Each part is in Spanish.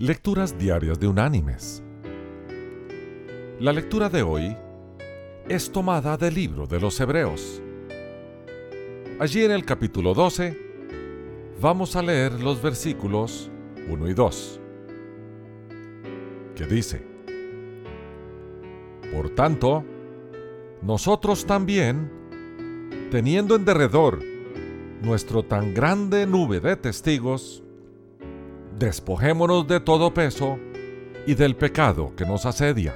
Lecturas Diarias de Unánimes. La lectura de hoy es tomada del libro de los Hebreos. Allí en el capítulo 12 vamos a leer los versículos 1 y 2, que dice, Por tanto, nosotros también, teniendo en derredor nuestro tan grande nube de testigos, despojémonos de todo peso y del pecado que nos asedia,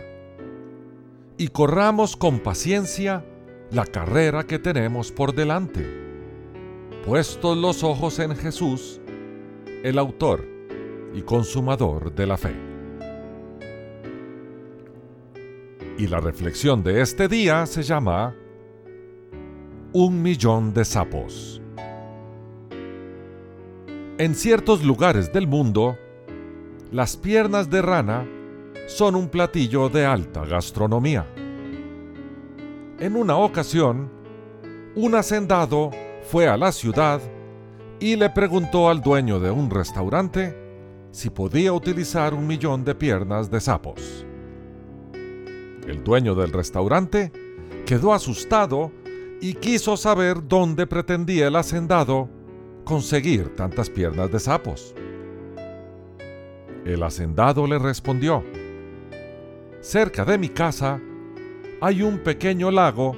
y corramos con paciencia la carrera que tenemos por delante, puestos los ojos en Jesús, el autor y consumador de la fe. Y la reflexión de este día se llama Un millón de sapos. En ciertos lugares del mundo, las piernas de rana son un platillo de alta gastronomía. En una ocasión, un hacendado fue a la ciudad y le preguntó al dueño de un restaurante si podía utilizar un millón de piernas de sapos. El dueño del restaurante quedó asustado y quiso saber dónde pretendía el hacendado conseguir tantas piernas de sapos? El hacendado le respondió, Cerca de mi casa hay un pequeño lago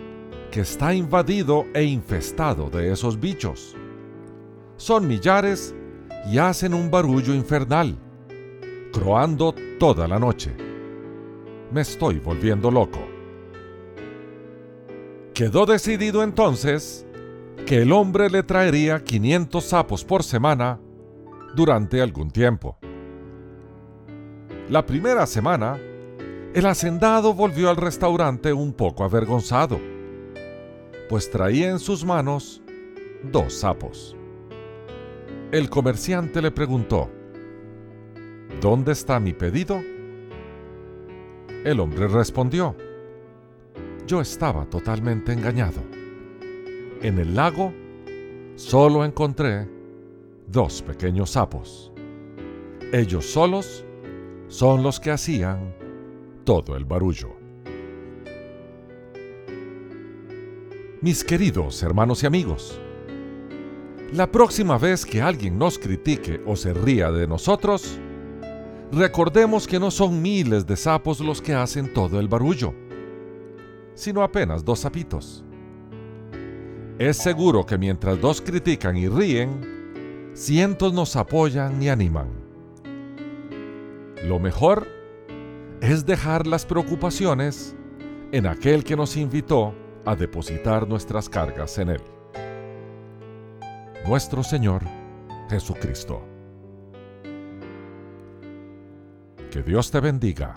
que está invadido e infestado de esos bichos. Son millares y hacen un barullo infernal, croando toda la noche. Me estoy volviendo loco. Quedó decidido entonces que el hombre le traería 500 sapos por semana durante algún tiempo. La primera semana, el hacendado volvió al restaurante un poco avergonzado, pues traía en sus manos dos sapos. El comerciante le preguntó, ¿Dónde está mi pedido? El hombre respondió, yo estaba totalmente engañado en el lago solo encontré dos pequeños sapos. Ellos solos son los que hacían todo el barullo. Mis queridos hermanos y amigos, la próxima vez que alguien nos critique o se ría de nosotros, recordemos que no son miles de sapos los que hacen todo el barullo, sino apenas dos sapitos. Es seguro que mientras dos critican y ríen, cientos nos apoyan y animan. Lo mejor es dejar las preocupaciones en aquel que nos invitó a depositar nuestras cargas en Él. Nuestro Señor Jesucristo. Que Dios te bendiga